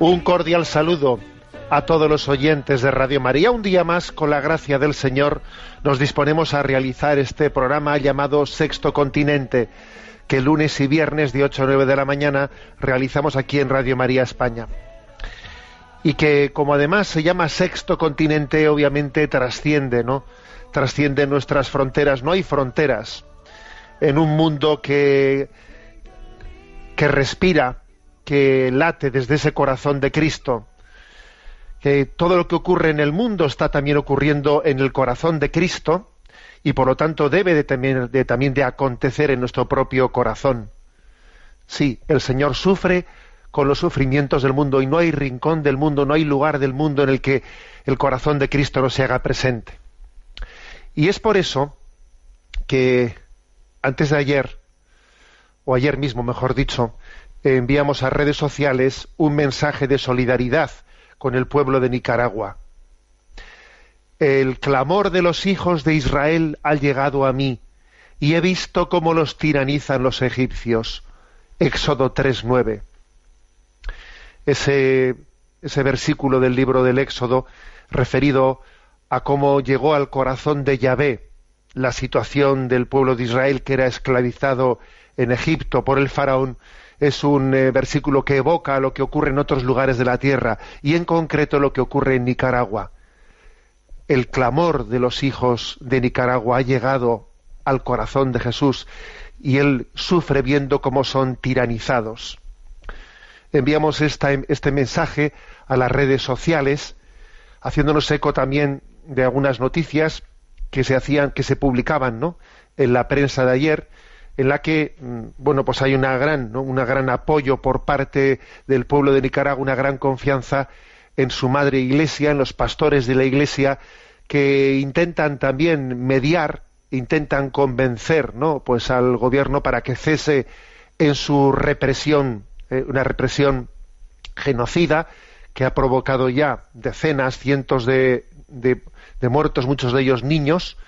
Un cordial saludo a todos los oyentes de Radio María. Un día más, con la gracia del Señor, nos disponemos a realizar este programa llamado Sexto Continente, que lunes y viernes de 8 a 9 de la mañana realizamos aquí en Radio María España. Y que, como además se llama Sexto Continente, obviamente trasciende, ¿no? Trasciende nuestras fronteras. No hay fronteras en un mundo que, que respira que late desde ese corazón de Cristo, que todo lo que ocurre en el mundo está también ocurriendo en el corazón de Cristo y por lo tanto debe de también, de, también de acontecer en nuestro propio corazón. Sí, el Señor sufre con los sufrimientos del mundo y no hay rincón del mundo, no hay lugar del mundo en el que el corazón de Cristo no se haga presente. Y es por eso que antes de ayer, o ayer mismo, mejor dicho, enviamos a redes sociales un mensaje de solidaridad con el pueblo de Nicaragua. El clamor de los hijos de Israel ha llegado a mí y he visto cómo los tiranizan los egipcios. Éxodo 3.9. Ese, ese versículo del libro del Éxodo referido a cómo llegó al corazón de Yahvé la situación del pueblo de Israel que era esclavizado en Egipto por el faraón, es un eh, versículo que evoca lo que ocurre en otros lugares de la tierra y en concreto lo que ocurre en Nicaragua. El clamor de los hijos de Nicaragua ha llegado al corazón de Jesús y él sufre viendo cómo son tiranizados. Enviamos este mensaje a las redes sociales, haciéndonos eco también de algunas noticias que se hacían, que se publicaban, ¿no? en la prensa de ayer, en la que mm, bueno pues hay una gran una gran apoyo por parte del pueblo de Nicaragua una gran confianza en su madre iglesia en los pastores de la iglesia que intentan también mediar intentan convencer no pues al gobierno para que cese en su represión eh, una represión genocida que ha provocado ya decenas cientos de muertos muchos de ellos niños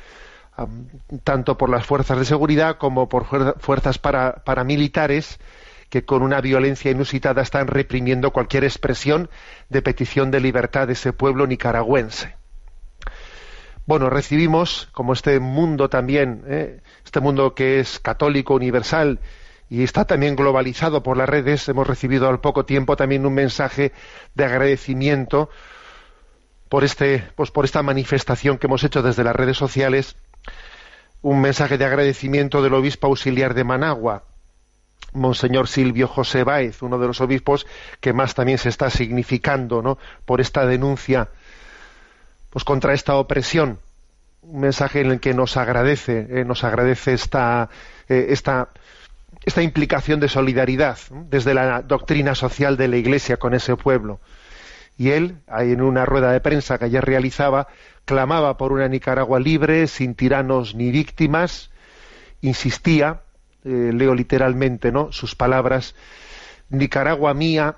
tanto por las fuerzas de seguridad como por fuerzas paramilitares que con una violencia inusitada están reprimiendo cualquier expresión de petición de libertad de ese pueblo nicaragüense. Bueno, recibimos, como este mundo también, ¿eh? este mundo que es católico, universal y está también globalizado por las redes, hemos recibido al poco tiempo también un mensaje de agradecimiento por, este, pues por esta manifestación que hemos hecho desde las redes sociales un mensaje de agradecimiento del obispo auxiliar de Managua, Monseñor Silvio José Báez, uno de los obispos que más también se está significando ¿no? por esta denuncia pues contra esta opresión. Un mensaje en el que nos agradece, eh, nos agradece esta, eh, esta, esta implicación de solidaridad desde la doctrina social de la Iglesia con ese pueblo. Y él, en una rueda de prensa que ayer realizaba, clamaba por una Nicaragua libre, sin tiranos ni víctimas, insistía, eh, leo literalmente, ¿no? sus palabras, Nicaragua mía,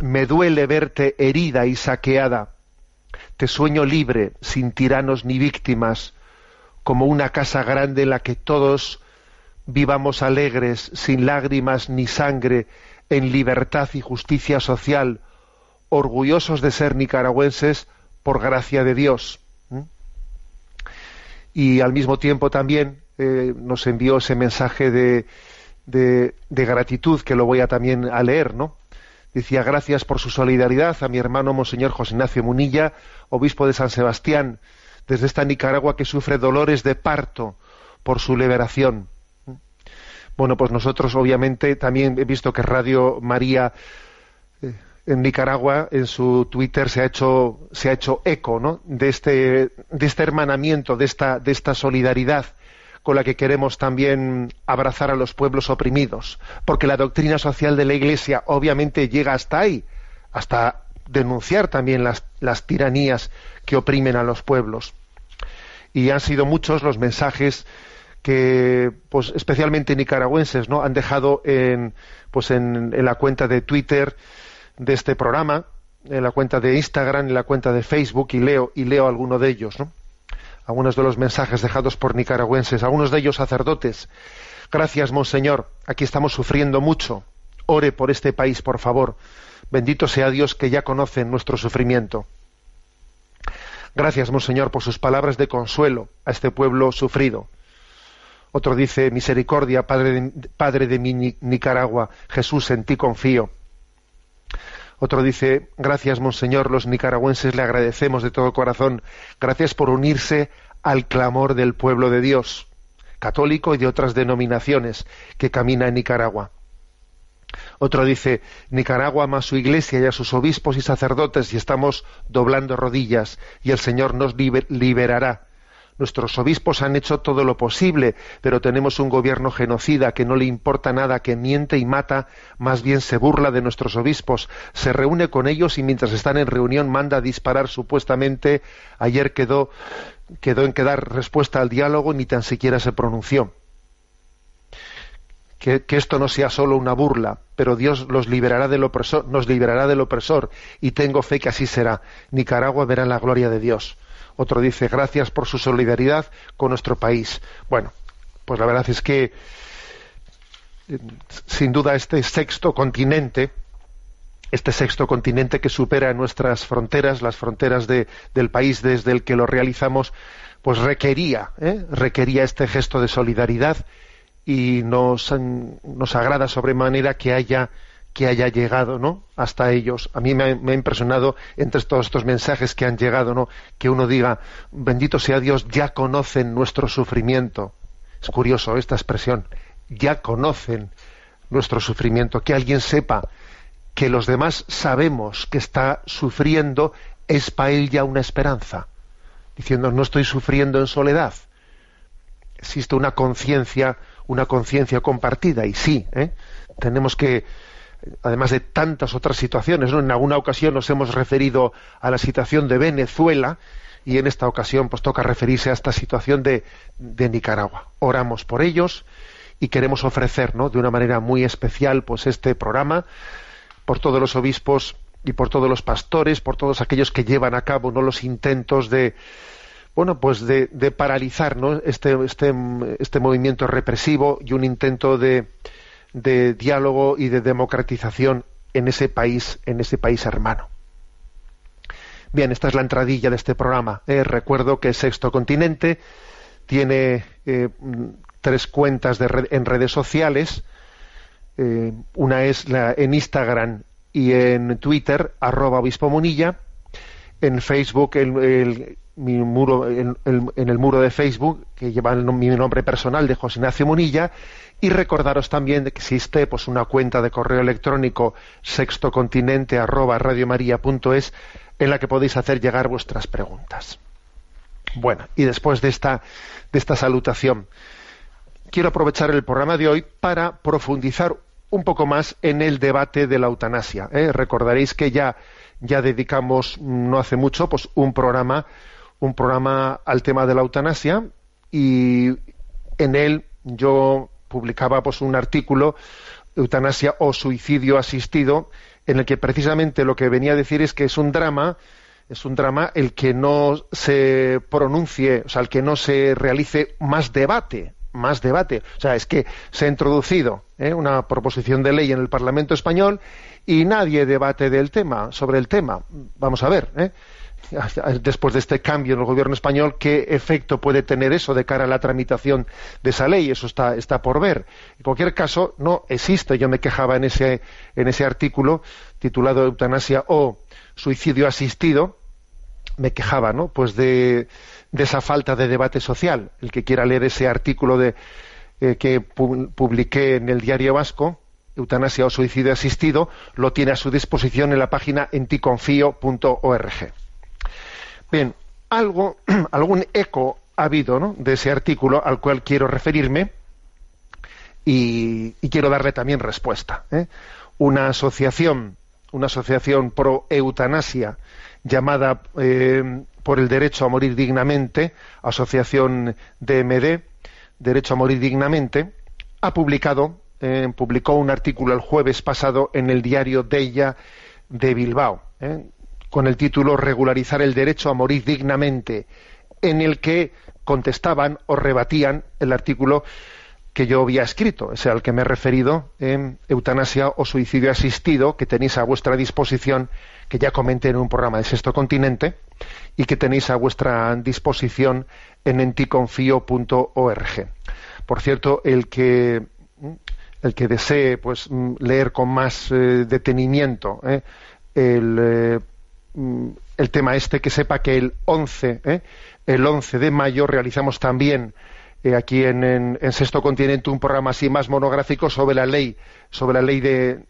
me duele verte herida y saqueada. Te sueño libre, sin tiranos ni víctimas, como una casa grande en la que todos vivamos alegres, sin lágrimas ni sangre, en libertad y justicia social, orgullosos de ser nicaragüenses por gracia de Dios. Y al mismo tiempo también eh, nos envió ese mensaje de, de, gratitud que lo voy a también a leer, ¿no? Decía gracias por su solidaridad a mi hermano Monseñor José Ignacio Munilla, obispo de San Sebastián, desde esta Nicaragua que sufre dolores de parto por su liberación. Bueno, pues nosotros obviamente también he visto que Radio María en Nicaragua, en su Twitter, se ha hecho, se ha hecho eco ¿no? de, este, de este hermanamiento, de esta, de esta solidaridad con la que queremos también abrazar a los pueblos oprimidos, porque la doctrina social de la Iglesia obviamente llega hasta ahí, hasta denunciar también las, las tiranías que oprimen a los pueblos. Y han sido muchos los mensajes que, pues, especialmente nicaragüenses, ¿no? Han dejado en, pues, en, en la cuenta de Twitter de este programa, en la cuenta de Instagram, en la cuenta de Facebook y leo y leo alguno de ellos, ¿no? Algunos de los mensajes dejados por nicaragüenses, algunos de ellos sacerdotes. Gracias, monseñor. Aquí estamos sufriendo mucho. Ore por este país, por favor. Bendito sea Dios que ya conoce nuestro sufrimiento. Gracias, monseñor, por sus palabras de consuelo a este pueblo sufrido. Otro dice, misericordia, Padre de, Padre de mi Nicaragua, Jesús, en ti confío. Otro dice, gracias Monseñor, los nicaragüenses le agradecemos de todo corazón, gracias por unirse al clamor del pueblo de Dios, católico y de otras denominaciones que camina en Nicaragua. Otro dice, Nicaragua ama a su iglesia y a sus obispos y sacerdotes y estamos doblando rodillas y el Señor nos liberará Nuestros obispos han hecho todo lo posible, pero tenemos un gobierno genocida que no le importa nada, que miente y mata, más bien se burla de nuestros obispos, se reúne con ellos y mientras están en reunión manda a disparar supuestamente. Ayer quedó, quedó en quedar respuesta al diálogo, ni tan siquiera se pronunció. Que, que, esto no sea solo una burla, pero Dios los liberará del opresor, nos liberará del opresor, y tengo fe que así será. Nicaragua verá la gloria de Dios. Otro dice, gracias por su solidaridad con nuestro país. Bueno, pues la verdad es que eh, sin duda este sexto continente, este sexto continente que supera nuestras fronteras, las fronteras de, del país desde el que lo realizamos, pues requería, ¿eh? requería este gesto de solidaridad y nos, nos agrada sobremanera que haya que haya llegado ¿no? hasta ellos. A mí me ha, impresionado entre todos estos mensajes que han llegado, ¿no? que uno diga, bendito sea Dios, ya conocen nuestro sufrimiento. Es curioso esta expresión, ya conocen nuestro sufrimiento, que alguien sepa que los demás sabemos que está sufriendo, es para él ya una esperanza, diciendo, no estoy sufriendo en soledad. Existe una conciencia, una conciencia compartida, y sí, ¿eh? tenemos que además de tantas otras situaciones. ¿no? En alguna ocasión nos hemos referido a la situación de Venezuela y en esta ocasión pues toca referirse a esta situación de, de Nicaragua. Oramos por ellos y queremos ofrecer ¿no? de una manera muy especial pues este programa por todos los obispos y por todos los pastores, por todos aquellos que llevan a cabo ¿no? los intentos de bueno pues de, paralizar este, este, este movimiento represivo y un intento de, de diálogo y de democratización en ese país, en ese país hermano. Bien, esta es la entradilla de este programa. Eh, recuerdo que Sexto Continente tiene eh, tres cuentas de en redes sociales. Eh, una es la, en Instagram y en Twitter, arroba obispo Munilla. En Facebook, el, mi muro, en, el muro de Facebook, que lleva mi nombre personal de José Ignacio Munilla, y recordaros también que existe pues, una cuenta de correo electrónico sextocontinente en la que podéis hacer llegar vuestras preguntas. Bueno, y después de esta, de esta salutación, quiero aprovechar el programa de hoy para profundizar un poco más en el debate de la eutanasia. ¿eh? Recordaréis que ya, ya dedicamos no hace mucho pues, un programa, un programa al tema de la eutanasia y en él yo publicaba pues, un artículo, Eutanasia o Suicidio Asistido, en el que precisamente lo que venía a decir es que es un drama, es un drama el que no se pronuncie, o sea, el que no se realice más debate, más debate. O sea, es que se ha introducido ¿eh? una proposición de ley en el Parlamento español y nadie debate del tema, sobre el tema. Vamos a ver, ¿eh? después de este cambio en el gobierno español, qué efecto puede tener eso de cara a la tramitación de esa ley. Eso está, por ver. En cualquier caso, no existe. Yo me quejaba en ese, artículo titulado Eutanasia o Suicidio Asistido. Me quejaba, ¿no? Pues de, de esa falta de debate social. El que quiera leer ese artículo de, eh, que publiqué en el Diario Vasco, eutanasia o suicidio asistido, lo tiene a su disposición en la página enticonfío.org. Bien, algo, algún eco ha habido ¿no? de ese artículo al cual quiero referirme y, quiero darle también respuesta. ¿eh? Una asociación, una asociación pro eutanasia llamada eh, por el derecho a morir dignamente, asociación DMD, derecho a morir dignamente, ha publicado, eh, publicó un artículo el jueves pasado en el diario Deia de Bilbao, con el título Regularizar el derecho a morir dignamente, en el que contestaban o rebatían el artículo que yo había escrito, ese al que me he referido, en Eutanasia o Suicidio Asistido, que tenéis a vuestra disposición, que ya comenté en un programa de Sexto Continente, y que tenéis a vuestra disposición en enticonfío.org. Por cierto, el que el que desee pues leer con más eh, detenimiento eh, el, eh, el, tema este, que sepa que el 11, el 11 de mayo realizamos también eh, aquí en, Sexto Continente un programa así más monográfico sobre la ley, sobre la ley de,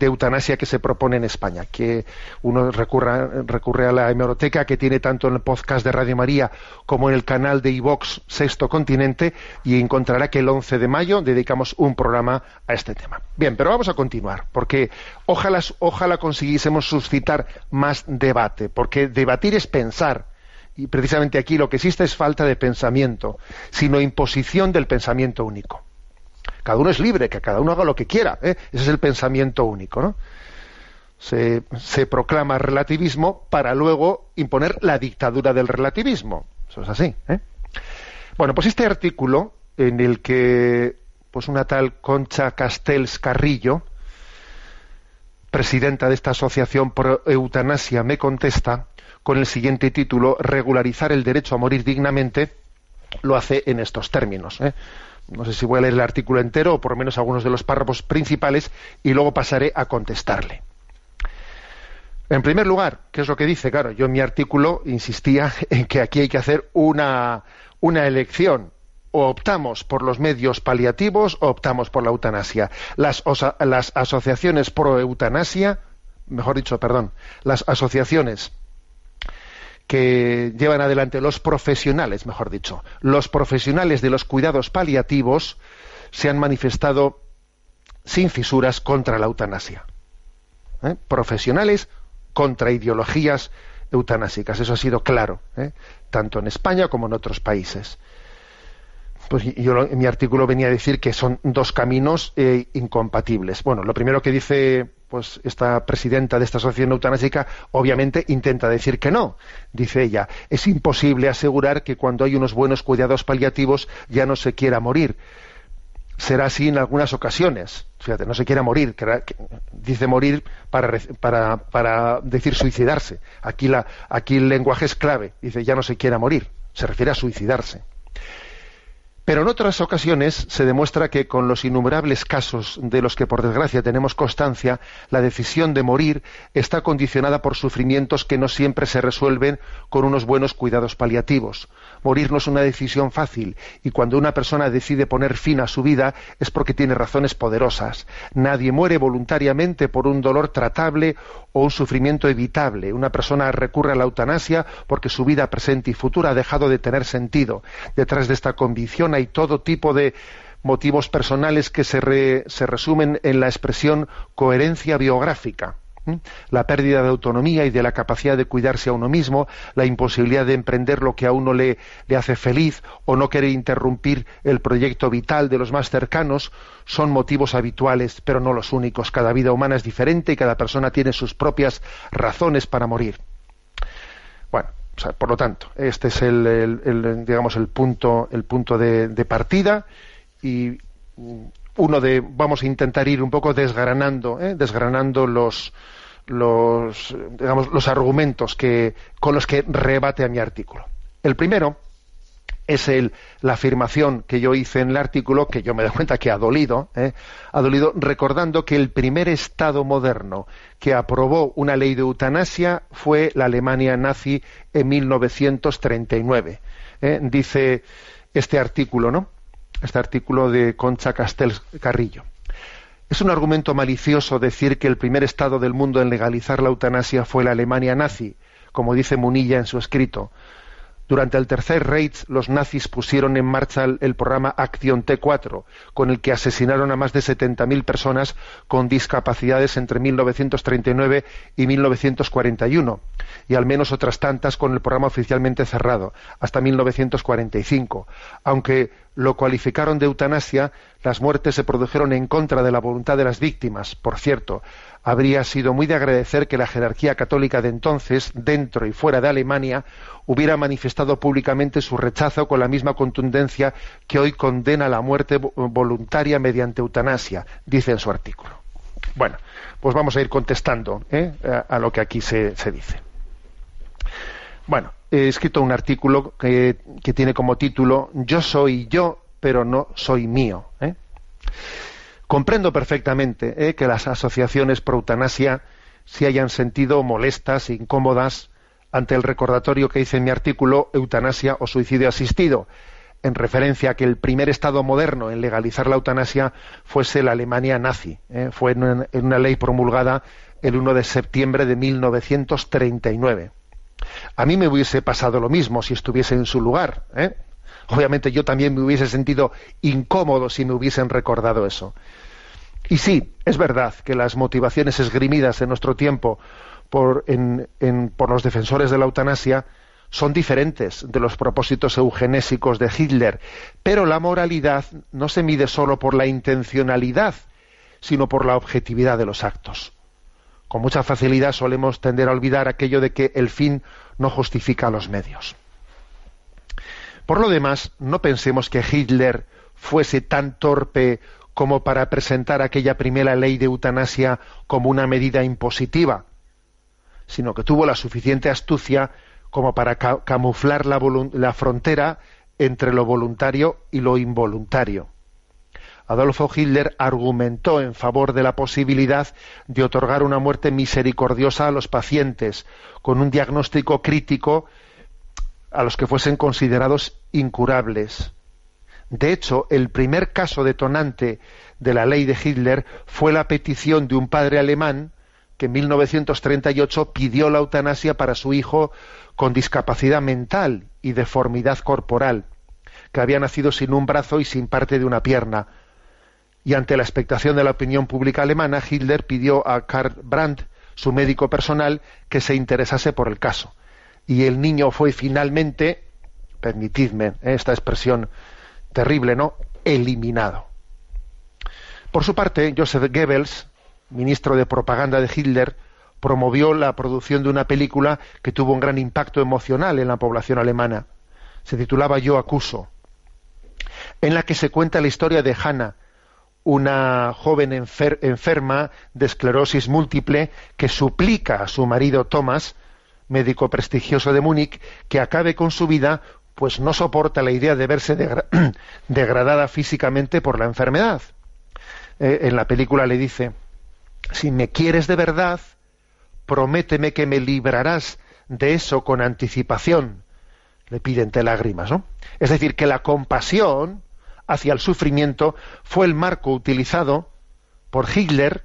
eutanasia que se propone en España, que uno recurre a la hemeroteca que tiene tanto en el podcast de Radio María como en el canal de iVox Sexto Continente y encontrará que el 11 de mayo dedicamos un programa a este tema. Bien, pero vamos a continuar, porque ojalá, ojalá consiguiésemos suscitar más debate, porque debatir es pensar y precisamente aquí lo que existe es falta de pensamiento, sino imposición del pensamiento único. Cada uno es libre, que cada uno haga lo que quiera. ¿eh? Ese es el pensamiento único. ¿no? Se, proclama relativismo para luego imponer la dictadura del relativismo. Eso es así. ¿eh? Bueno, pues este artículo en el que pues una tal Concha Castells Carrillo, presidenta de esta asociación pro eutanasia, me contesta, con el siguiente título, Regularizar el derecho a morir dignamente, lo hace en estos términos. ¿eh? No sé si voy a leer el artículo entero o por lo menos algunos de los párrafos principales y luego pasaré a contestarle. En primer lugar, ¿qué es lo que dice? Claro, yo en mi artículo insistía en que aquí hay que hacer una, una elección. O optamos por los medios paliativos o optamos por la eutanasia. Las, las asociaciones pro eutanasia, mejor dicho, perdón, las asociaciones que llevan adelante los profesionales, mejor dicho, los profesionales de los cuidados paliativos se han manifestado sin fisuras contra la eutanasia. ¿Eh? Profesionales contra ideologías eutanásicas, eso ha sido claro, ¿eh? tanto en España como en otros países. Pues yo en mi artículo venía a decir que son dos caminos eh, incompatibles. Bueno, lo primero que dice pues esta presidenta de esta asociación eutanásica obviamente intenta decir que no. Dice ella, es imposible asegurar que cuando hay unos buenos cuidados paliativos ya no se quiera morir. Será así en algunas ocasiones. Fíjate, no se quiera morir. dice morir para, para, decir suicidarse. Aquí, la, aquí el lenguaje es clave. Dice ya no se quiera morir. Se refiere a suicidarse. Pero en otras ocasiones se demuestra que con los innumerables casos de los que por desgracia tenemos constancia, la decisión de morir está condicionada por sufrimientos que no siempre se resuelven con unos buenos cuidados paliativos. Morir no es una decisión fácil y cuando una persona decide poner fin a su vida es porque tiene razones poderosas. Nadie muere voluntariamente por un dolor tratable o un sufrimiento evitable. Una persona recurre a la eutanasia porque su vida presente y futura ha dejado de tener sentido. Detrás de esta convicción hay todo tipo de motivos personales que se, resumen en la expresión coherencia biográfica la pérdida de autonomía y de la capacidad de cuidarse a uno mismo, la imposibilidad de emprender lo que a uno le, le, hace feliz o no querer interrumpir el proyecto vital de los más cercanos, son motivos habituales, pero no los únicos. Cada vida humana es diferente y cada persona tiene sus propias razones para morir. Bueno, por lo tanto, este es el, digamos el punto, el punto de, de partida y uno de vamos a intentar ir un poco desgranando, ¿eh? desgranando los los digamos los argumentos que con los que rebate a mi artículo. El primero es la afirmación que yo hice en el artículo, que yo me doy cuenta que ha dolido, ¿eh? ha dolido recordando que el primer Estado moderno que aprobó una ley de eutanasia fue la Alemania nazi en 1939. ¿eh? Dice este artículo, ¿no? este artículo de Concha Castel Carrillo. Es un argumento malicioso decir que el primer Estado del mundo en legalizar la eutanasia fue la Alemania nazi, como dice Munilla en su escrito. Durante el Tercer Reich, los nazis pusieron en marcha el, programa Acción T4, con el que asesinaron a más de 70.000 personas con discapacidades entre 1939 y 1941, y al menos otras tantas con el programa oficialmente cerrado, hasta 1945. Aunque lo cualificaron de eutanasia, las muertes se produjeron en contra de la voluntad de las víctimas. Por cierto, habría sido muy de agradecer que la jerarquía católica de entonces, dentro y fuera de Alemania, hubiera manifestado públicamente su rechazo con la misma contundencia que hoy condena la muerte voluntaria mediante eutanasia, dice en su artículo. Bueno, pues vamos a ir contestando ¿eh? a, lo que aquí se, dice. Bueno, he escrito un artículo que, tiene como título Yo soy yo, pero no soy mío. ¿eh? Comprendo perfectamente ¿eh? que las asociaciones pro eutanasia se hayan sentido molestas, incómodas, ante el recordatorio que hice en mi artículo Eutanasia o suicidio asistido, en referencia a que el primer Estado moderno en legalizar la eutanasia fuese la Alemania nazi. ¿eh? Fue en una, ley promulgada el 1 de septiembre de 1939. A mí me hubiese pasado lo mismo si estuviese en su lugar. ¿eh? Obviamente yo también me hubiese sentido incómodo si me hubiesen recordado eso. Y sí, es verdad que las motivaciones esgrimidas en nuestro tiempo por, los defensores de la eutanasia son diferentes de los propósitos eugenésicos de Hitler, pero la moralidad no se mide solo por la intencionalidad, sino por la objetividad de los actos. Con mucha facilidad solemos tender a olvidar aquello de que el fin no justifica los medios. Por lo demás, no pensemos que Hitler fuese tan torpe como para presentar aquella primera ley de eutanasia como una medida impositiva, sino que tuvo la suficiente astucia como para camuflar la, la frontera entre lo voluntario y lo involuntario. Adolfo Hitler argumentó en favor de la posibilidad de otorgar una muerte misericordiosa a los pacientes, con un diagnóstico crítico a los que fuesen considerados incurables. De hecho, el primer caso detonante de la ley de Hitler fue la petición de un padre alemán que en 1938 pidió la eutanasia para su hijo con discapacidad mental y deformidad corporal, que había nacido sin un brazo y sin parte de una pierna. Y ante la expectación de la opinión pública alemana, Hitler pidió a Karl Brandt, su médico personal, que se interesase por el caso. Y el niño fue finalmente, permitidme ¿eh? esta expresión terrible, ¿no? Eliminado. Por su parte, Joseph Goebbels, ministro de propaganda de Hitler, promovió la producción de una película que tuvo un gran impacto emocional en la población alemana. Se titulaba Yo acuso, en la que se cuenta la historia de Hannah, una joven enferma de esclerosis múltiple que suplica a su marido Thomas, médico prestigioso de Múnich, que acabe con su vida pues no soporta la idea de verse degradada físicamente por la enfermedad. Eh, en la película le dice, si me quieres de verdad, prométeme que me librarás de eso con anticipación. Le pide entre lágrimas, ¿no? Es decir, que la compasión hacia el sufrimiento fue el marco utilizado por Hitler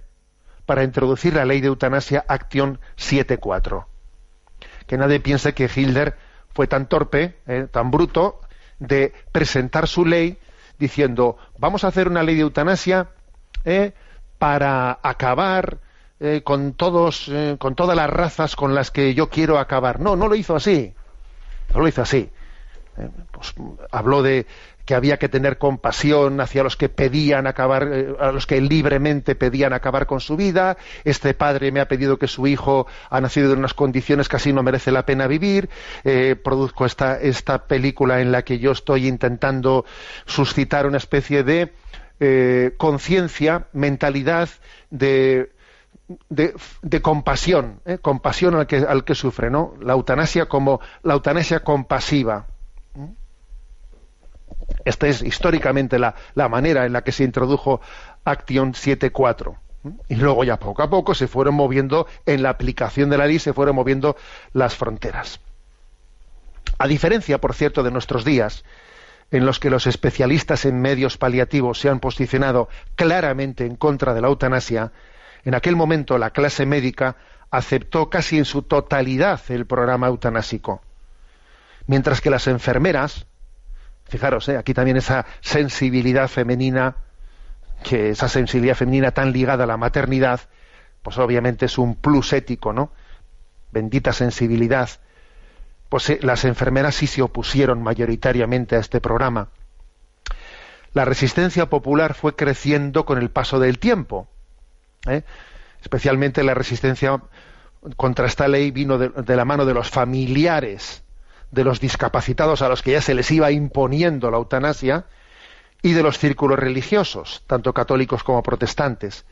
para introducir la ley de eutanasia Acción 7.4. Que nadie piense que Hitler fue tan torpe, eh, tan bruto, de presentar su ley diciendo vamos a hacer una ley de eutanasia eh, para acabar eh, con todos, con todas las razas con las que yo quiero acabar. No, no lo hizo así. No lo hizo así. Pues, habló de que había que tener compasión hacia los que pedían acabar, eh, a los que libremente pedían acabar con su vida. Este padre me ha pedido que su hijo ha nacido en unas condiciones que así no merece la pena vivir. Eh, produzco esta, esta película en la que yo estoy intentando suscitar una especie de eh, conciencia, mentalidad de, de, compasión, compasión al que, al que sufre, ¿no? La eutanasia como la eutanasia compasiva. Esta es históricamente la, manera en la que se introdujo Action 7.4. Y luego ya poco a poco se fueron moviendo, en la aplicación de la ley se fueron moviendo las fronteras. A diferencia, por cierto, de nuestros días, en los que los especialistas en medios paliativos se han posicionado claramente en contra de la eutanasia, en aquel momento la clase médica aceptó casi en su totalidad el programa eutanásico. mientras que las enfermeras, fijaros, ¿eh? aquí también esa sensibilidad femenina, que esa sensibilidad femenina tan ligada a la maternidad, pues obviamente es un plus ético, ¿no? Bendita sensibilidad. Pues eh, las enfermeras sí se opusieron mayoritariamente a este programa. La resistencia popular fue creciendo con el paso del tiempo. ¿eh? Especialmente la resistencia contra esta ley vino de, la mano de los familiares de los discapacitados a los que ya se les iba imponiendo la eutanasia y de los círculos religiosos, tanto católicos como protestantes,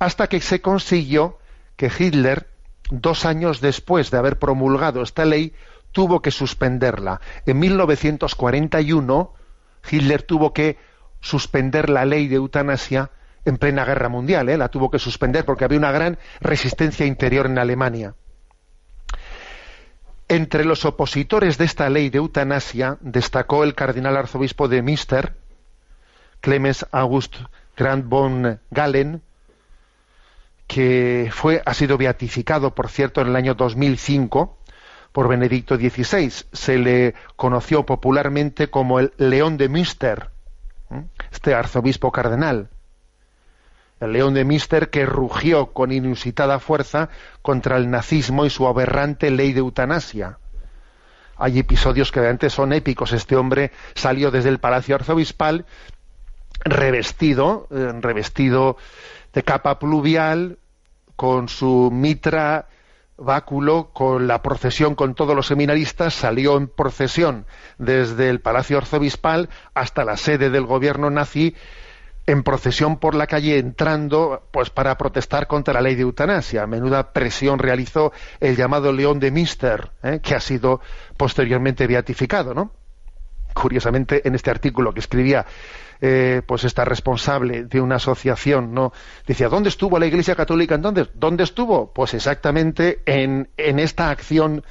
hasta que se consiguió que Hitler, dos años después de haber promulgado esta ley, tuvo que suspenderla. En 1941, Hitler tuvo que suspender la ley de eutanasia en plena guerra mundial, ¿eh? la tuvo que suspender porque había una gran resistencia interior en Alemania. Entre los opositores de esta ley de eutanasia destacó el cardenal arzobispo de Münster, Clemens August Grant von Galen, que fue, ha sido beatificado, por cierto, en el año 2005 por Benedicto XVI. Se le conoció popularmente como el León de Münster, este arzobispo cardenal el león de Mister que rugió con inusitada fuerza contra el nazismo y su aberrante ley de eutanasia. Hay episodios que realmente son épicos. Este hombre salió desde el palacio arzobispal revestido, eh, revestido de capa pluvial, con su mitra báculo, con la procesión con todos los seminaristas, salió en procesión desde el palacio arzobispal hasta la sede del gobierno nazi en procesión por la calle entrando pues para protestar contra la ley de eutanasia. Menuda presión realizó el llamado León de Mister, ¿eh? que ha sido posteriormente beatificado, ¿no? Curiosamente, en este artículo que escribía eh, pues esta responsable de una asociación, ¿no? Decía, ¿dónde estuvo la Iglesia Católica entonces? ¿Dónde estuvo? Pues exactamente en, en esta acción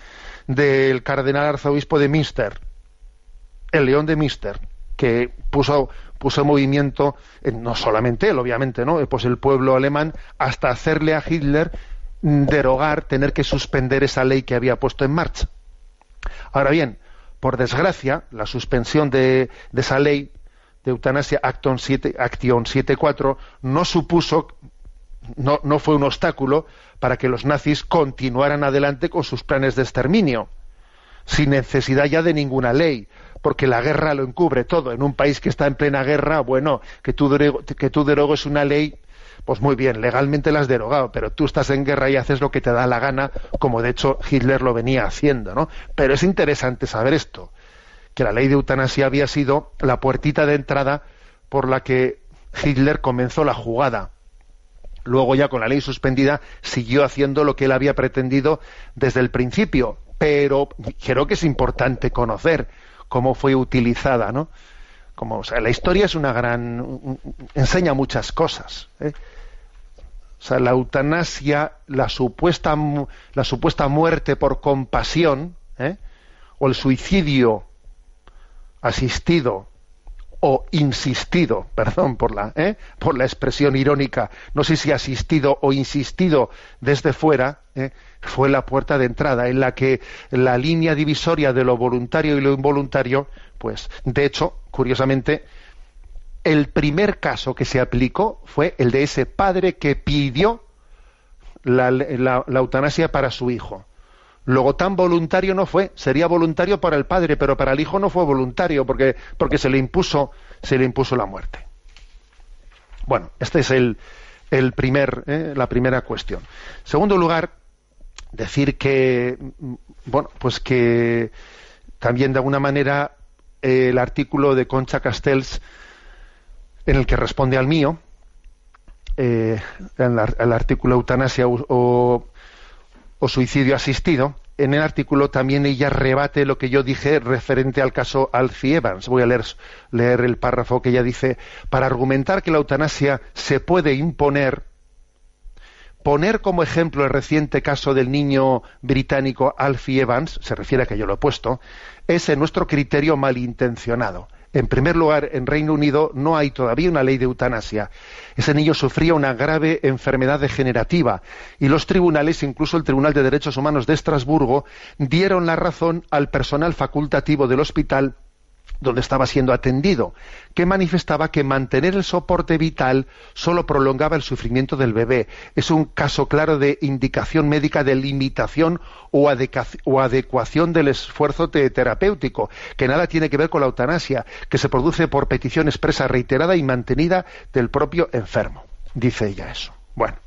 del cardenal arzobispo de Mister, el León de Mister, que puso puso en movimiento, no solamente él, obviamente, ¿no? Pues el pueblo alemán, hasta hacerle a Hitler derogar, tener que suspender esa ley que había puesto en marcha. Ahora bien, por desgracia, la suspensión de, esa ley de eutanasia Action 7.4 no supuso, no, no fue un obstáculo para que los nazis continuaran adelante con sus planes de exterminio, sin necesidad ya de ninguna ley, porque la guerra lo encubre todo. En un país que está en plena guerra, bueno, que tú, que tú derogues una ley, pues muy bien, legalmente la has derogado, pero tú estás en guerra y haces lo que te da la gana, como de hecho Hitler lo venía haciendo, ¿no? Pero es interesante saber esto, que la ley de eutanasia había sido la puertita de entrada por la que Hitler comenzó la jugada. Luego ya con la ley suspendida siguió haciendo lo que él había pretendido desde el principio, pero creo que es importante conocer cómo fue utilizada, ¿no? Como, o sea, la historia es una gran enseña muchas cosas. ¿eh? O sea, la eutanasia, la supuesta la supuesta muerte por compasión, ¿eh? o el suicidio asistido o insistido, perdón por la, ¿eh? por la expresión irónica, no sé si asistido o insistido desde fuera, ¿eh? fue la puerta de entrada en la que la línea divisoria de lo voluntario y lo involuntario, pues, de hecho, curiosamente, el primer caso que se aplicó fue el de ese padre que pidió la eutanasia para su hijo. Luego tan voluntario no fue, sería voluntario para el padre, pero para el hijo no fue voluntario porque, porque se le impuso, se le impuso la muerte. Bueno, esta es el, el primer, eh, la primera cuestión. Segundo lugar, decir que, bueno, pues que también de alguna manera eh, el artículo de Concha Castells en el que responde al mío, eh, el, artículo eutanasia o suicidio asistido, en el artículo también ella rebate lo que yo dije referente al caso Alfie Evans. Voy a leer, leer el párrafo que ella dice, para argumentar que la eutanasia se puede imponer, poner como ejemplo el reciente caso del niño británico Alfie Evans, se refiere a que yo lo he puesto, es en nuestro criterio malintencionado. En primer lugar, en Reino Unido no hay todavía una ley de eutanasia. Ese niño sufría una grave enfermedad degenerativa y los tribunales, incluso el Tribunal de Derechos Humanos de Estrasburgo, dieron la razón al personal facultativo del hospital donde estaba siendo atendido, que manifestaba que mantener el soporte vital solo prolongaba el sufrimiento del bebé. Es un caso claro de indicación médica de limitación o, adecuación del esfuerzo terapéutico, que nada tiene que ver con la eutanasia, que se produce por petición expresa reiterada y mantenida del propio enfermo. Dice ella eso. Bueno,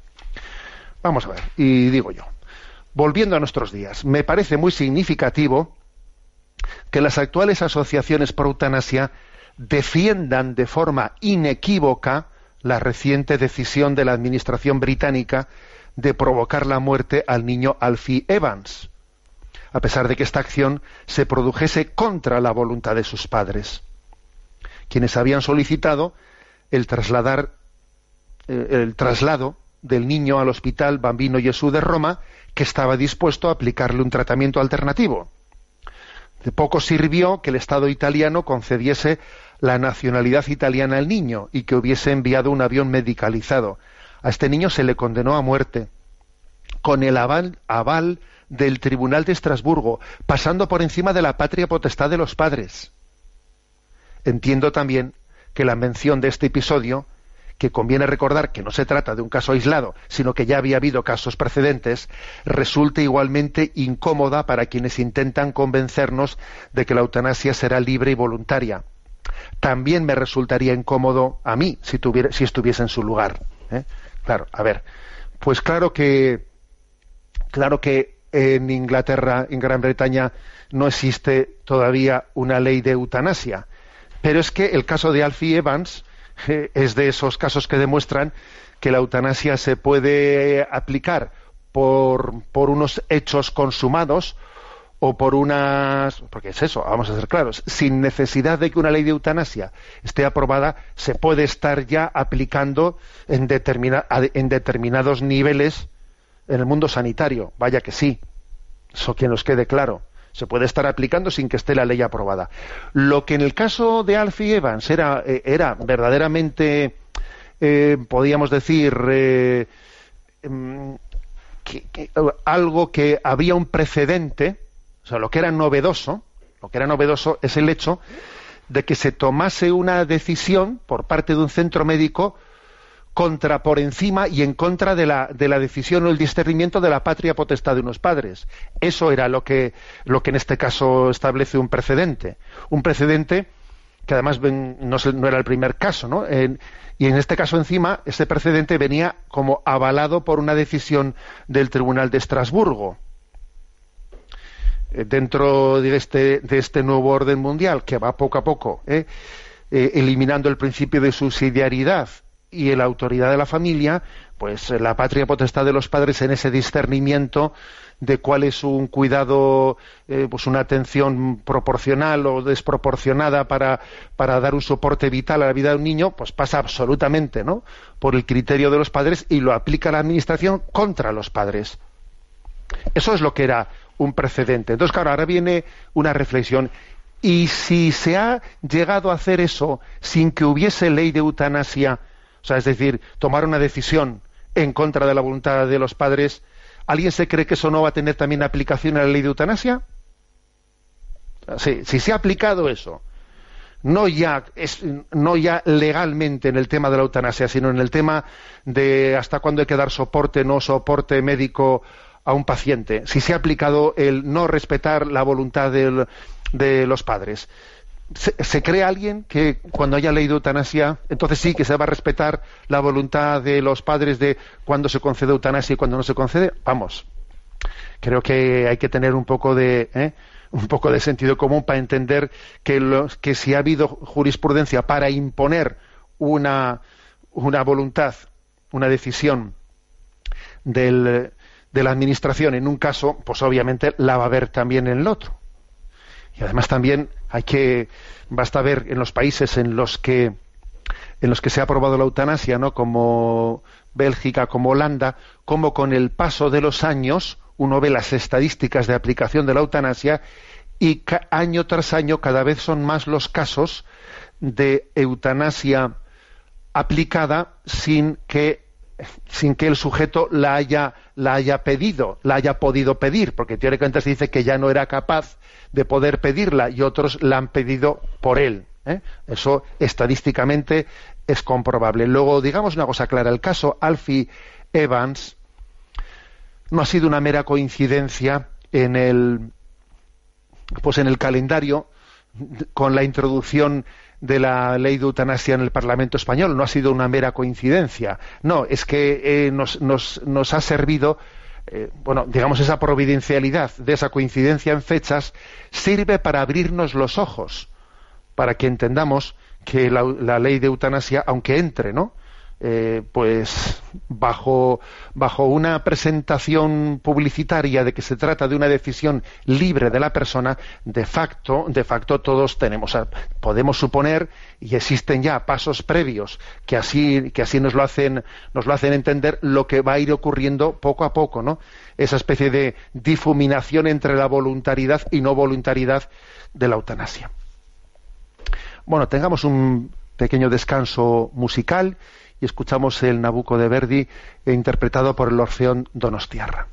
vamos a ver, y digo yo, volviendo a nuestros días, me parece muy significativo que las actuales asociaciones pro eutanasia defiendan de forma inequívoca la reciente decisión de la Administración británica de provocar la muerte al niño Alfie Evans, a pesar de que esta acción se produjese contra la voluntad de sus padres, quienes habían solicitado el eh, el traslado del niño al hospital Bambino Gesù de Roma, que estaba dispuesto a aplicarle un tratamiento alternativo. De poco sirvió que el Estado italiano concediese la nacionalidad italiana al niño y que hubiese enviado un avión medicalizado. A este niño se le condenó a muerte, con el aval, aval del Tribunal de Estrasburgo, pasando por encima de la patria potestad de los padres. Entiendo también que la mención de este episodio que conviene recordar que no se trata de un caso aislado, sino que ya había habido casos precedentes, resulta igualmente incómoda para quienes intentan convencernos de que la eutanasia será libre y voluntaria. También me resultaría incómodo a mí si, tuviera, si estuviese en su lugar. ¿eh? Claro, a ver, pues claro que, claro que en Inglaterra, en Gran Bretaña, no existe todavía una ley de eutanasia. Pero es que el caso de Alfie Evans es de esos casos que demuestran que la eutanasia se puede aplicar por, unos hechos consumados o por unas porque es eso vamos a ser claros sin necesidad de que una ley de eutanasia esté aprobada se puede estar ya aplicando en, en determinados niveles en el mundo sanitario. Vaya que sí eso que nos quede claro se puede estar aplicando sin que esté la ley aprobada. Lo que en el caso de Alfie Evans era, eh, era verdaderamente, eh, podríamos decir, eh, mm, algo que había un precedente, o sea, lo que era novedoso, lo que era novedoso es el hecho de que se tomase una decisión por parte de un centro médico contra por encima y en contra de la, de la decisión o el discernimiento de la patria potestad de unos padres. Eso era lo que, lo que en este caso establece un precedente. Un precedente que además no, era el primer caso, ¿no? y en este caso encima, ese precedente venía como avalado por una decisión del Tribunal de Estrasburgo. Eh, dentro de este, de este nuevo orden mundial que va poco a poco ¿eh? Eh, eliminando el principio de subsidiariedad y la autoridad de la familia, pues la patria potestad de los padres en ese discernimiento de cuál es un cuidado, eh, pues una atención proporcional o desproporcionada para, para dar un soporte vital a la vida de un niño, pues pasa absolutamente, ¿no? Por el criterio de los padres y lo aplica la administración contra los padres. Eso es lo que era un precedente. Entonces, claro, ahora viene una reflexión. ¿Y si se ha llegado a hacer eso sin que hubiese ley de eutanasia, o sea, es decir, tomar una decisión en contra de la voluntad de los padres, ¿alguien se cree que eso no va a tener también aplicación a la ley de eutanasia? Sí, si se ha aplicado eso, no ya, no ya legalmente en el tema de la eutanasia, sino en el tema de hasta cuándo hay que dar soporte, no soporte médico a un paciente, si se ha aplicado el no respetar la voluntad de los padres, ¿Se, cree alguien que cuando haya leído eutanasia, entonces sí que se va a respetar la voluntad de los padres de cuándo se concede eutanasia y cuándo no se concede? Vamos, creo que hay que tener un poco de ¿eh? un poco de sentido común para entender que, los, que si ha habido jurisprudencia para imponer una, una voluntad, una decisión del, de la administración en un caso, pues obviamente la va a haber también en el otro. Y además también hay que basta ver en los países en los que en los que se ha aprobado la eutanasia, ¿no? Como Bélgica, como Holanda, como con el paso de los años uno ve las estadísticas de aplicación de la eutanasia y año tras año cada vez son más los casos de eutanasia aplicada sin que sin que el sujeto la haya, la haya pedido, la haya podido pedir, porque teóricamente se dice que ya no era capaz de poder pedirla y otros la han pedido por él. ¿eh? Eso estadísticamente es comprobable. Luego, digamos una cosa clara, el caso Alfie Evans no ha sido una mera coincidencia en el pues en el calendario con la introducción de la ley de eutanasia en el Parlamento español. No ha sido una mera coincidencia. No, es que eh, nos, nos, ha servido, eh, bueno, digamos, esa providencialidad de esa coincidencia en fechas sirve para abrirnos los ojos, para que entendamos que la, la ley de eutanasia, aunque entre, ¿no? Eh, pues bajo, bajo una presentación publicitaria de que se trata de una decisión libre de la persona, de facto, de facto todos tenemos, podemos suponer y existen ya pasos previos que así, que así nos lo hacen, nos lo hacen entender lo que va a ir ocurriendo poco a poco, ¿no? Esa especie de difuminación entre la voluntariedad y no voluntariedad de la eutanasia. Bueno, tengamos un pequeño descanso musical y escuchamos el Nabucco de Verdi interpretado por el Orfeón Donostiarra.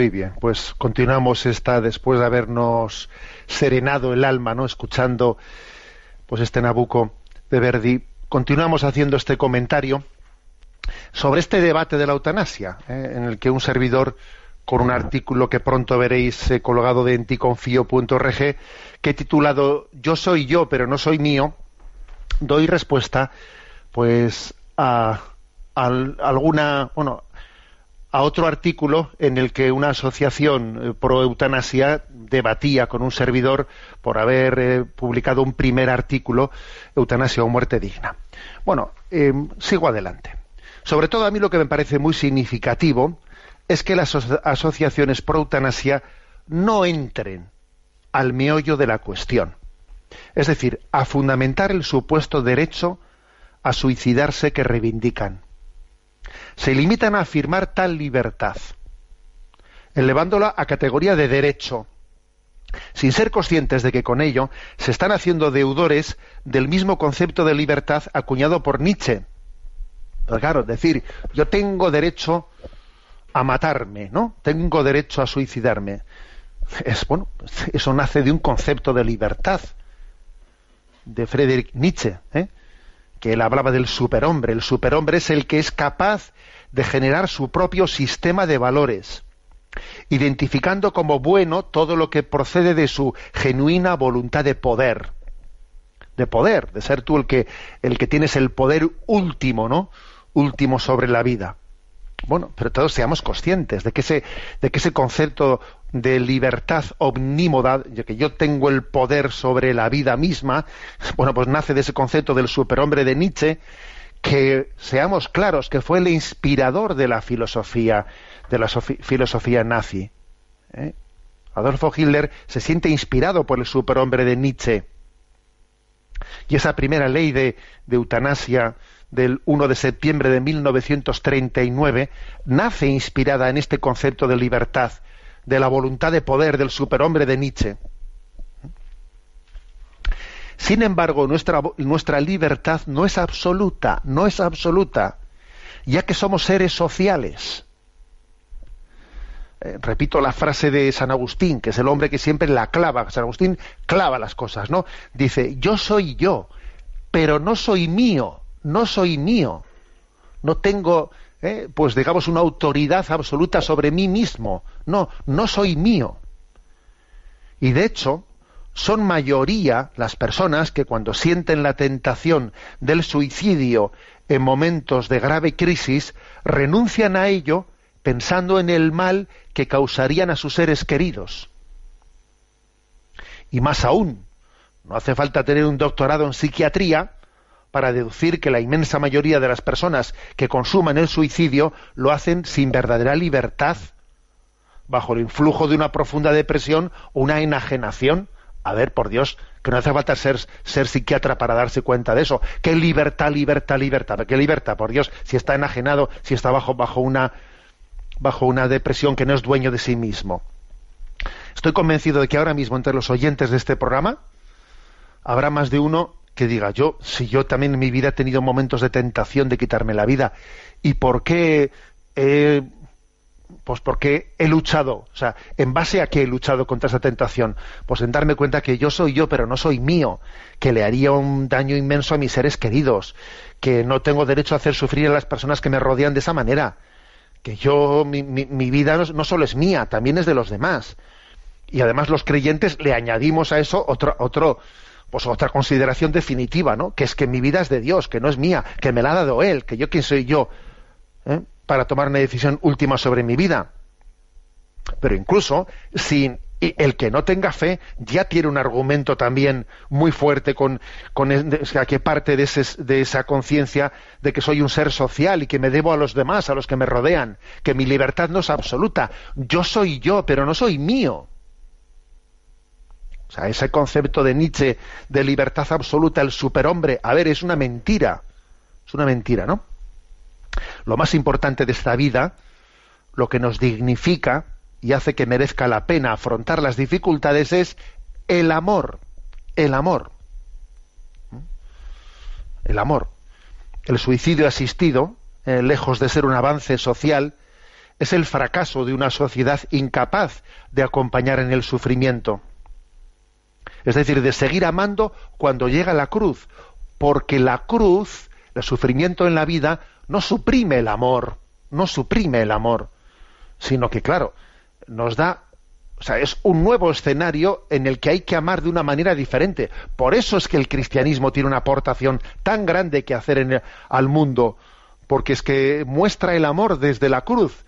Muy bien, pues continuamos esta después de habernos serenado el alma, ¿no? Escuchando pues este Nabucco de Verdi, continuamos haciendo este comentario sobre este debate de la eutanasia, ¿eh? en el que un servidor con un artículo que pronto veréis eh, colgado de enticonfío.org que he titulado Yo soy yo, pero no soy mío, doy respuesta pues a, a alguna, bueno, a otro artículo en el que una asociación eh, pro eutanasia debatía con un servidor por haber eh, publicado un primer artículo, Eutanasia o muerte digna. Bueno, em, sigo adelante. Sobre todo a mí lo que me parece muy significativo es que las asociaciones pro eutanasia no entren al meollo de la cuestión. Es decir, a fundamentar el supuesto derecho a suicidarse que reivindican se limitan a afirmar tal libertad, elevándola a categoría de derecho, sin ser conscientes de que con ello se están haciendo deudores del mismo concepto de libertad acuñado por Nietzsche. Pero claro, decir, yo tengo derecho a matarme, ¿no? Tengo derecho a suicidarme. Es bueno, eso nace de un concepto de libertad de Friedrich Nietzsche, ¿eh? Que él hablaba del superhombre. El superhombre es el que es capaz de generar su propio sistema de valores, identificando como bueno todo lo que procede de su genuina voluntad de poder. De poder, de ser tú el que, el que tienes el poder último, ¿no? Último sobre la vida. Bueno, pero todos seamos conscientes de que ese, de que ese concepto de libertad omnímoda, de que yo tengo el poder sobre la vida misma, bueno, pues nace de ese concepto del superhombre de Nietzsche, que seamos claros que fue el inspirador de la filosofía, de la filosofía nazi. ¿eh? Adolfo Hitler se siente inspirado por el superhombre de Nietzsche. Y esa primera ley de, de eutanasia del 1 de septiembre de 1939 nace inspirada en este concepto de libertad, de la voluntad de poder del superhombre de Nietzsche. Sin embargo, nuestra, nuestra libertad no es absoluta, no es absoluta, ya que somos seres sociales. Eh, repito la frase de San Agustín, que es el hombre que siempre la clava. San Agustín clava las cosas, ¿no? Dice, yo soy yo, pero no soy mío no soy mío, no tengo, eh, pues digamos, una autoridad absoluta sobre mí mismo, no, no soy mío. Y de hecho, son mayoría las personas que cuando sienten la tentación del suicidio en momentos de grave crisis, renuncian a ello pensando en el mal que causarían a sus seres queridos. Y más aún, no hace falta tener un doctorado en psiquiatría para deducir que la inmensa mayoría de las personas que consuman el suicidio lo hacen sin verdadera libertad, bajo el influjo de una profunda depresión o una enajenación. A ver, por Dios, que no hace falta ser, ser psiquiatra para darse cuenta de eso. ¿Qué libertad, libertad, libertad? ¿Qué libertad? Por Dios, si está enajenado, si está bajo, bajo, una, bajo una depresión que no es dueño de sí mismo. Estoy convencido de que ahora mismo entre los oyentes de este programa habrá más de uno que diga yo, si yo también en mi vida he tenido momentos de tentación de quitarme la vida, ¿y por qué he, pues porque he luchado? O sea, ¿en base a qué he luchado contra esa tentación? Pues en darme cuenta que yo soy yo, pero no soy mío, que le haría un daño inmenso a mis seres queridos, que no tengo derecho a hacer sufrir a las personas que me rodean de esa manera, que yo, mi, mi, vida no, no solo es mía, también es de los demás. Y además los creyentes le añadimos a eso otro, otro, pues otra consideración definitiva, ¿no? Que es que mi vida es de Dios, que no es mía, que me la ha dado Él, que yo quién soy yo ¿eh? para tomar una decisión última sobre mi vida. Pero incluso sin el que no tenga fe ya tiene un argumento también muy fuerte con, con que parte de, de esa conciencia de que soy un ser social y que me debo a los demás, a los que me rodean, que mi libertad no es absoluta. Yo soy yo, pero no soy mío. O sea, ese concepto de Nietzsche de libertad absoluta, el superhombre, a ver, es una mentira. Es una mentira, ¿no? Lo más importante de esta vida, lo que nos dignifica y hace que merezca la pena afrontar las dificultades es el amor. El amor. El amor. El suicidio asistido, eh, lejos de ser un avance social, es el fracaso de una sociedad incapaz de acompañar en el sufrimiento. Es decir, de seguir amando cuando llega la cruz, porque la cruz, el sufrimiento en la vida, no suprime el amor, no suprime el amor, sino que, claro, nos da o sea, es un nuevo escenario en el que hay que amar de una manera diferente. Por eso es que el cristianismo tiene una aportación tan grande que hacer en al mundo, porque es que muestra el amor desde la cruz.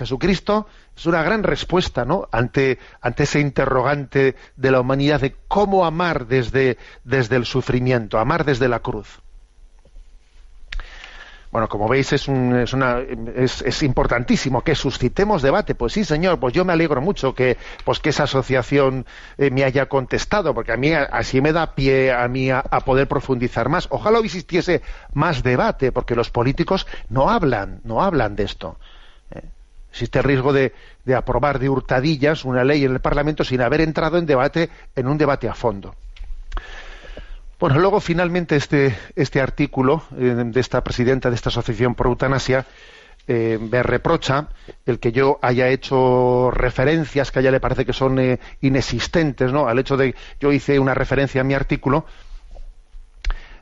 Jesucristo es una gran respuesta ¿no? ante, ante ese interrogante de la humanidad de cómo amar desde, desde el sufrimiento, amar desde la cruz. Bueno, como veis es, es, una, es, importantísimo que suscitemos debate. Pues sí, señor, pues yo me alegro mucho que, pues que esa asociación eh, me haya contestado, porque a mí así me da pie a mí a, poder profundizar más. Ojalá existiese más debate, porque los políticos no hablan, no hablan de esto. Existe el riesgo de, aprobar de hurtadillas una ley en el Parlamento sin haber entrado en debate, en un debate a fondo. Bueno, luego finalmente este, este artículo eh, de esta presidenta de esta asociación por eutanasia eh, me reprocha el que yo haya hecho referencias que a ella le parece que son eh, inexistentes, ¿no? Al hecho de yo hice una referencia en mi artículo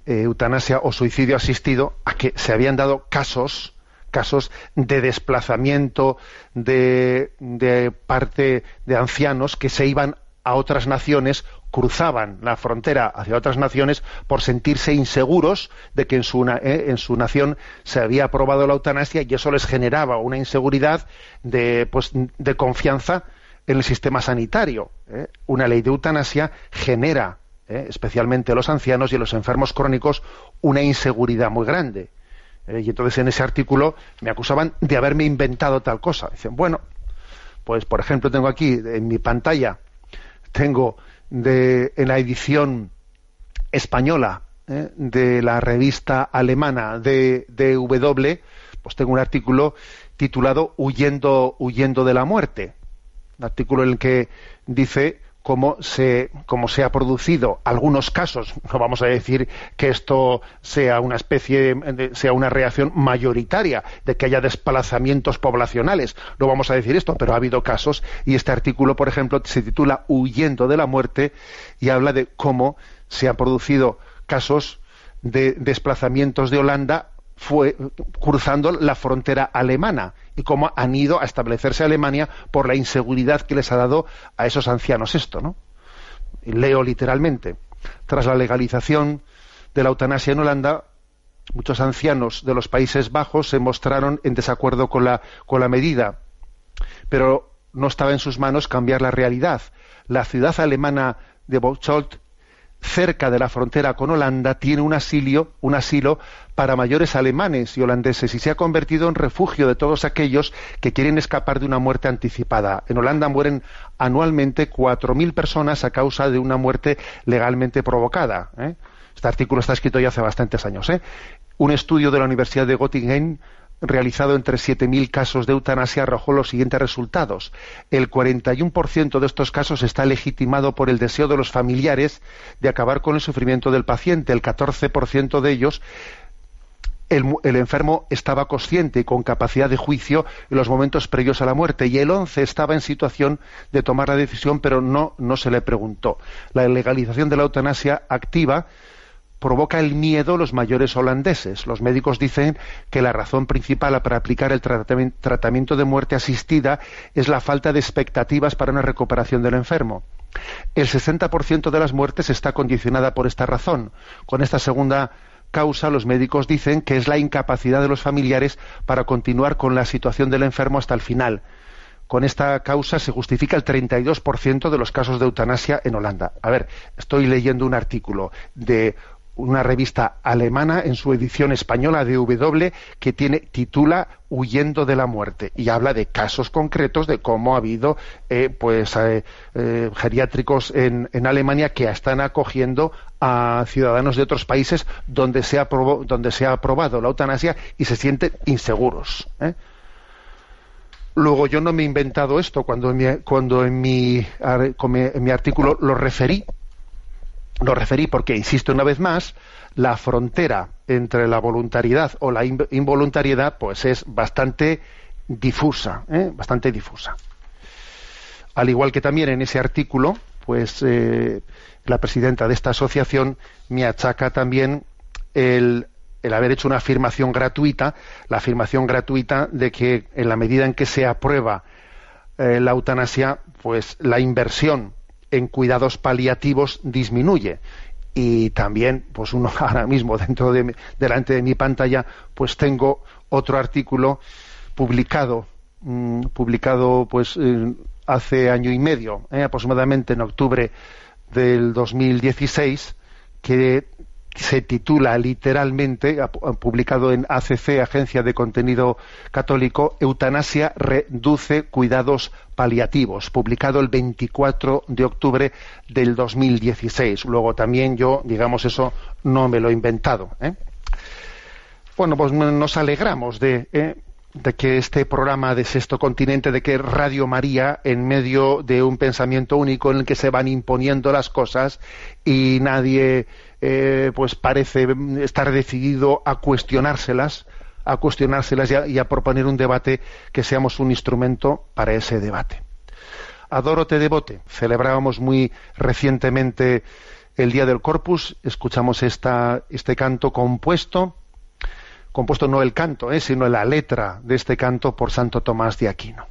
eutanasia o suicidio asistido a que se habían dado casos casos de desplazamiento de, parte de ancianos que se iban a otras naciones cruzaban la frontera hacia otras naciones por sentirse inseguros de que en su, eh, en su nación se había aprobado la eutanasia y eso les generaba una inseguridad de, pues, de confianza en el sistema sanitario. ¿eh? Una ley de eutanasia genera, ¿eh? especialmente los ancianos y los enfermos crónicos, una inseguridad muy grande. Y entonces en ese artículo me acusaban de haberme inventado tal cosa. Dicen, bueno, pues por ejemplo tengo aquí en mi pantalla tengo de, en la edición española ¿eh? de la revista alemana de, pues tengo un artículo titulado Huyendo, huyendo de la muerte. Un artículo en el que dice cómo se, cómo se ha producido algunos casos, no vamos a decir que esto sea una especie, sea una reacción mayoritaria de que haya desplazamientos poblacionales, no vamos a decir esto, pero ha habido casos y este artículo, por ejemplo, se titula Huyendo de la muerte y habla de cómo se han producido casos de desplazamientos de Holanda fue cruzando la frontera alemana y cómo han ido a establecerse Alemania por la inseguridad que les ha dado a esos ancianos esto, ¿no? Leo literalmente. Tras la legalización de la eutanasia en Holanda, muchos ancianos de los Países Bajos se mostraron en desacuerdo con la, con la medida, pero no estaba en sus manos cambiar la realidad. La ciudad alemana de Bocholt cerca de la frontera con Holanda, tiene un asilo, un asilo para mayores alemanes y holandeses y se ha convertido en refugio de todos aquellos que quieren escapar de una muerte anticipada. En Holanda mueren anualmente 4.000 personas a causa de una muerte legalmente provocada. ¿eh? Este artículo está escrito ya hace bastantes años. ¿eh? Un estudio de la Universidad de Göttingen realizado entre 7.000 casos de eutanasia arrojó los siguientes resultados. El 41% de estos casos está legitimado por el deseo de los familiares de acabar con el sufrimiento del paciente. El 14% de ellos el, enfermo estaba consciente y con capacidad de juicio en los momentos previos a la muerte y el 11 estaba en situación de tomar la decisión pero no, no se le preguntó. La legalización de la eutanasia activa provoca el miedo los mayores holandeses. Los médicos dicen que la razón principal para aplicar el tratamiento de muerte asistida es la falta de expectativas para una recuperación del enfermo. El 60% de las muertes está condicionada por esta razón. Con esta segunda causa, los médicos dicen que es la incapacidad de los familiares para continuar con la situación del enfermo hasta el final. Con esta causa se justifica el 32% de los casos de eutanasia en Holanda. A ver, estoy leyendo un artículo de una revista alemana en su edición española de W que tiene titula Huyendo de la muerte y habla de casos concretos de cómo ha habido eh, pues eh, eh, geriátricos en, en, Alemania que están acogiendo a ciudadanos de otros países donde se ha, donde se ha aprobado la eutanasia y se sienten inseguros. Luego yo no me he inventado esto cuando en mi, cuando en mi, en mi artículo lo referí lo referí porque, insisto una vez más, la frontera entre la voluntariedad o la involuntariedad pues es bastante difusa, ¿eh? bastante difusa. Al igual que también en ese artículo, pues eh, la presidenta de esta asociación me achaca también el, haber hecho una afirmación gratuita, la afirmación gratuita de que en la medida en que se aprueba eh, la eutanasia, pues la inversión en cuidados paliativos disminuye. Y también pues uno ahora mismo dentro de delante de mi pantalla pues tengo otro artículo publicado mm, publicado pues eh, hace año y medio eh, aproximadamente en octubre del 2016 que se titula literalmente, publicado en ACC, Agencia de Contenido Católico, Eutanasia reduce cuidados paliativos, publicado el 24 de octubre del 2016. Luego también yo, digamos, eso no me lo he inventado. ¿eh? Bueno, pues nos alegramos de, ¿eh? De que este programa de Sexto Continente, de que Radio María, en medio de un pensamiento único en el que se van imponiendo las cosas y nadie eh, pues parece estar decidido a cuestionárselas, a cuestionárselas y a, proponer un debate que seamos un instrumento para ese debate. Adoro te devote. Celebrábamos muy recientemente el Día del Corpus, escuchamos esta, este canto compuesto, compuesto no el canto, eh, sino la letra de este canto por Santo Tomás de Aquino.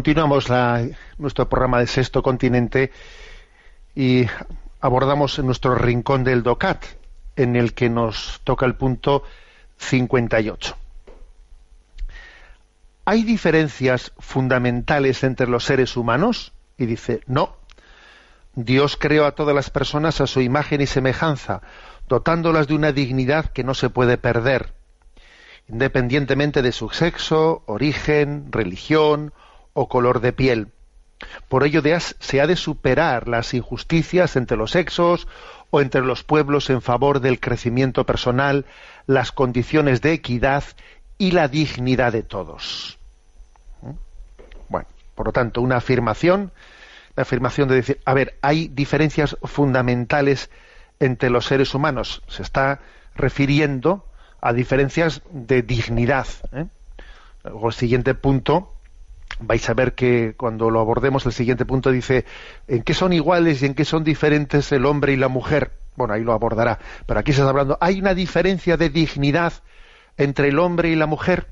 Continuamos nuestro programa de Sexto Continente y abordamos nuestro rincón del DOCAT, en el que nos toca el punto 58. ¿Hay diferencias fundamentales entre los seres humanos? Y dice, no. Dios creó a todas las personas a su imagen y semejanza, dotándolas de una dignidad que no se puede perder, independientemente de su sexo, origen, religión o color de piel. Por ello se ha de superar las injusticias entre los sexos o entre los pueblos en favor del crecimiento personal, las condiciones de equidad y la dignidad de todos. ¿Mm? Bueno, por lo tanto, una afirmación, la afirmación de decir, a ver, hay diferencias fundamentales entre los seres humanos. Se está refiriendo a diferencias de dignidad. ¿eh? el siguiente punto, vais a ver que cuando lo abordemos, el siguiente punto dice en qué son iguales y en qué son diferentes el hombre y la mujer. Bueno, ahí lo abordará. Pero aquí se está hablando, hay una diferencia de dignidad entre el hombre y la mujer.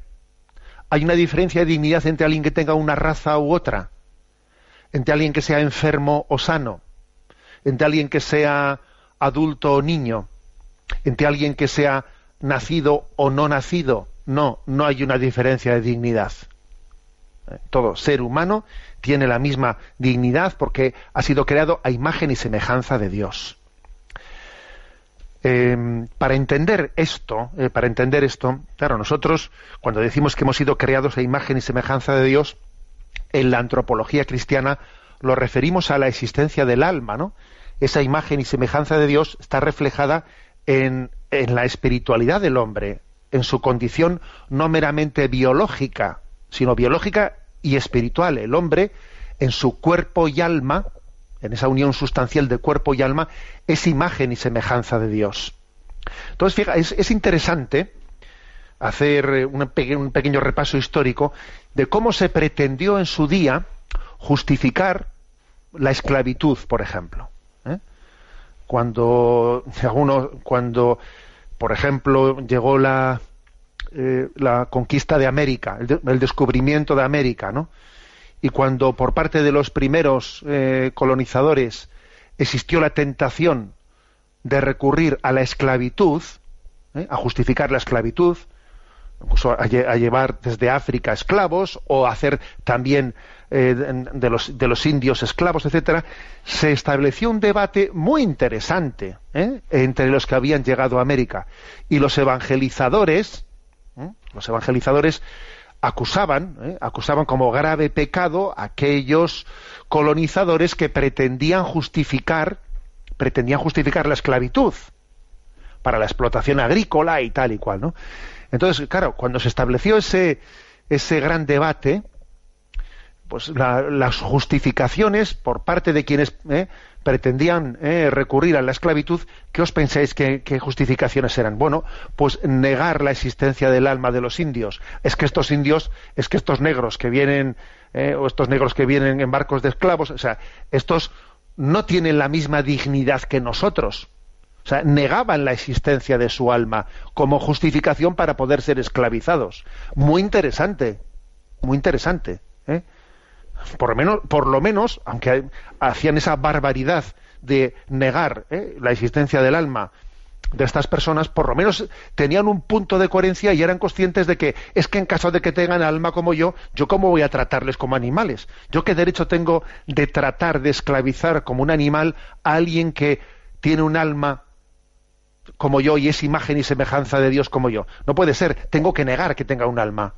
Hay una diferencia de dignidad entre alguien que tenga una raza u otra. Entre alguien que sea enfermo o sano. Entre alguien que sea adulto o niño. Entre alguien que sea nacido o no nacido. No, no hay una diferencia de dignidad. Eh, todo ser humano tiene la misma dignidad porque ha sido creado a imagen y semejanza de Dios. Em, para entender esto, eh, para entender esto, claro, nosotros cuando decimos que hemos sido creados a imagen y semejanza de Dios, en la antropología cristiana lo referimos a la existencia del alma, ¿no? Esa imagen y semejanza de Dios está reflejada en la espiritualidad del hombre, en su condición no meramente biológica, sino biológica y espiritual. El hombre, en su cuerpo y alma, en esa unión sustancial de cuerpo y alma, es imagen y semejanza de Dios. Entonces, fija, es, interesante hacer un, pequeño repaso histórico de cómo se pretendió en su día justificar la esclavitud, por ejemplo. ¿eh? Cuando, cuando, por ejemplo, llegó la, eh, la conquista de América, el, descubrimiento de América, ¿no? Y cuando por parte de los primeros eh, colonizadores existió la tentación de recurrir a la esclavitud, ¿eh? a justificar la esclavitud, incluso a, llevar desde África esclavos o hacer también de, los, indios esclavos, etcétera, se estableció un debate muy interesante entre los que habían llegado a América y los evangelizadores. Los evangelizadores acusaban, ¿eh? acusaban como grave pecado a aquellos colonizadores que pretendían justificar, pretendían justificar la esclavitud para la explotación agrícola y tal y cual, ¿no? Entonces, claro, cuando se estableció ese, ese gran debate, pues las justificaciones por parte de quienes ¿eh? Pretendían eh, recurrir a la esclavitud, ¿qué os pensáis que, justificaciones eran? Bueno, pues negar la existencia del alma de los indios. Es que estos indios, es que estos negros que vienen, eh, o estos negros que vienen en barcos de esclavos, o sea, estos no tienen la misma dignidad que nosotros. O sea, negaban la existencia de su alma como justificación para poder ser esclavizados. Muy interesante, muy interesante. ¿eh? Por lo menos, aunque hacían esa barbaridad de negar ¿eh? la existencia del alma de estas personas, por lo menos tenían un punto de coherencia y eran conscientes de que es que en caso de que tengan alma como yo, yo cómo voy a tratarles como animales. Yo qué derecho tengo de tratar de esclavizar como un animal a alguien que tiene un alma como yo y es imagen y semejanza de Dios como yo. No puede ser, tengo que negar que tenga un alma.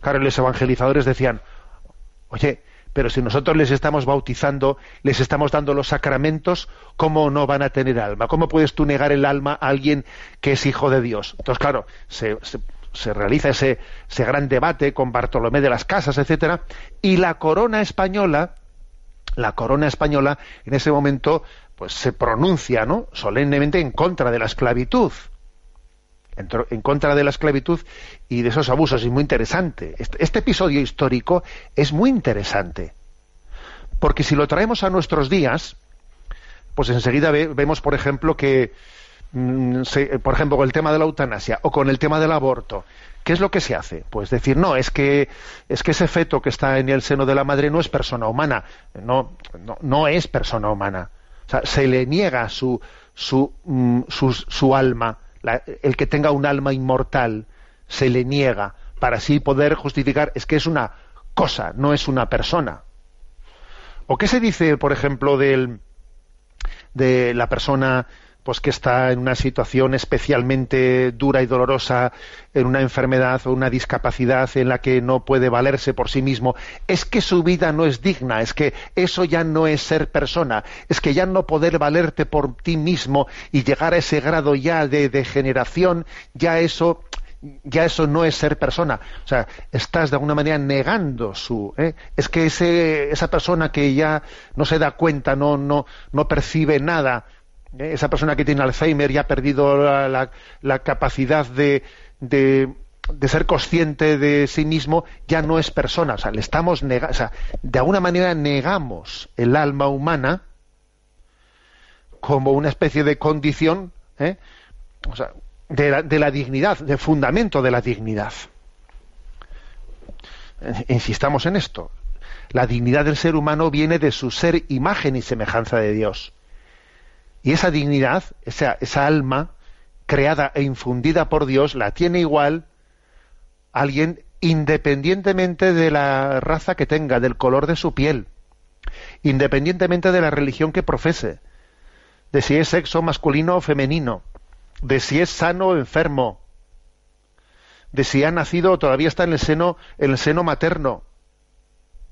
Claro, los evangelizadores decían, Oye, pero si nosotros les estamos bautizando, les estamos dando los sacramentos, ¿cómo no van a tener alma? ¿Cómo puedes tú negar el alma a alguien que es hijo de Dios? Entonces, claro, se, realiza ese, ese, gran debate con Bartolomé de las Casas, etcétera, y la corona española, la corona española, en ese momento, pues se pronuncia, ¿no? solemnemente en contra de la esclavitud en contra de la esclavitud y de esos abusos. Y muy interesante. Este, este, episodio histórico es muy interesante. Porque si lo traemos a nuestros días, pues enseguida vemos, por ejemplo, que, mm, por ejemplo, con el tema de la eutanasia o con el tema del aborto, ¿qué es lo que se hace? Pues decir, no, es que, es que ese feto que está en el seno de la madre no es persona humana. No, no, es persona humana. O sea, se le niega su, su, mm, su, su alma el que tenga un alma inmortal se le niega para así poder justificar es que es una cosa, no es una persona. ¿O qué se dice, por ejemplo, del, de la persona pues que está en una situación especialmente dura y dolorosa, en una enfermedad o una discapacidad en la que no puede valerse por sí mismo, es que su vida no es digna, es que eso ya no es ser persona, es que ya no poder valerte por ti mismo y llegar a ese grado ya de degeneración, ya eso ya eso no es ser persona. O sea, estás de alguna manera negando su. ¿eh? Es que ese, esa persona que ya no se da cuenta, no, no, no percibe nada, esa persona que tiene Alzheimer ya ha perdido la, capacidad de, de, ser consciente de sí mismo, ya no es persona. O sea, le estamos negando. O sea, de alguna manera negamos el alma humana como una especie de condición. ¿eh? De la, dignidad, de fundamento de la dignidad. Eh, insistamos en esto. La dignidad del ser humano viene de su ser imagen y semejanza de Dios. Y esa dignidad, esa, esa alma creada e infundida por Dios, la tiene igual alguien independientemente de la raza que tenga, del color de su piel, independientemente de la religión que profese, de si es sexo masculino o femenino, de si es sano o enfermo, de si ha nacido o todavía está en el seno, en el seno materno.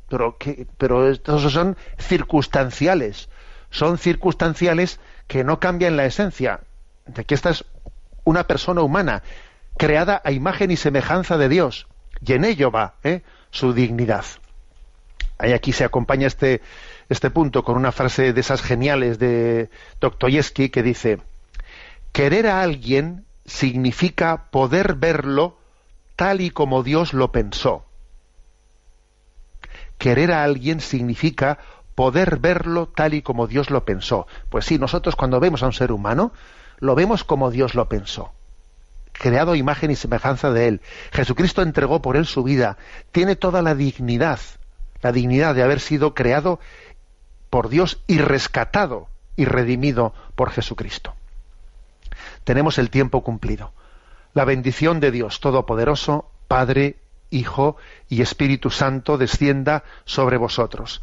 Pero, pero estos son circunstanciales, son circunstanciales que no cambian la esencia de que esta es una persona humana, creada a imagen y semejanza de Dios, y en ello va ¿eh? su dignidad. Ahí aquí se acompaña este, este punto con una frase de esas geniales de Dostoyevsky que dice, Querer a alguien significa poder verlo tal y como Dios lo pensó. Querer a alguien significa poder verlo tal y como Dios lo pensó. Pues sí, nosotros cuando vemos a un ser humano, lo vemos como Dios lo pensó. Creado imagen y semejanza de Él. Jesucristo entregó por Él su vida. Tiene toda la dignidad, la dignidad de haber sido creado por Dios y rescatado y redimido por Jesucristo tenemos el tiempo cumplido. La bendición de Dios Todopoderoso, Padre, Hijo y Espíritu Santo descienda sobre vosotros.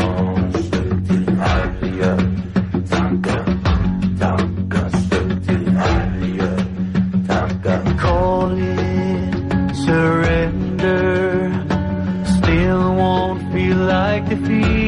Of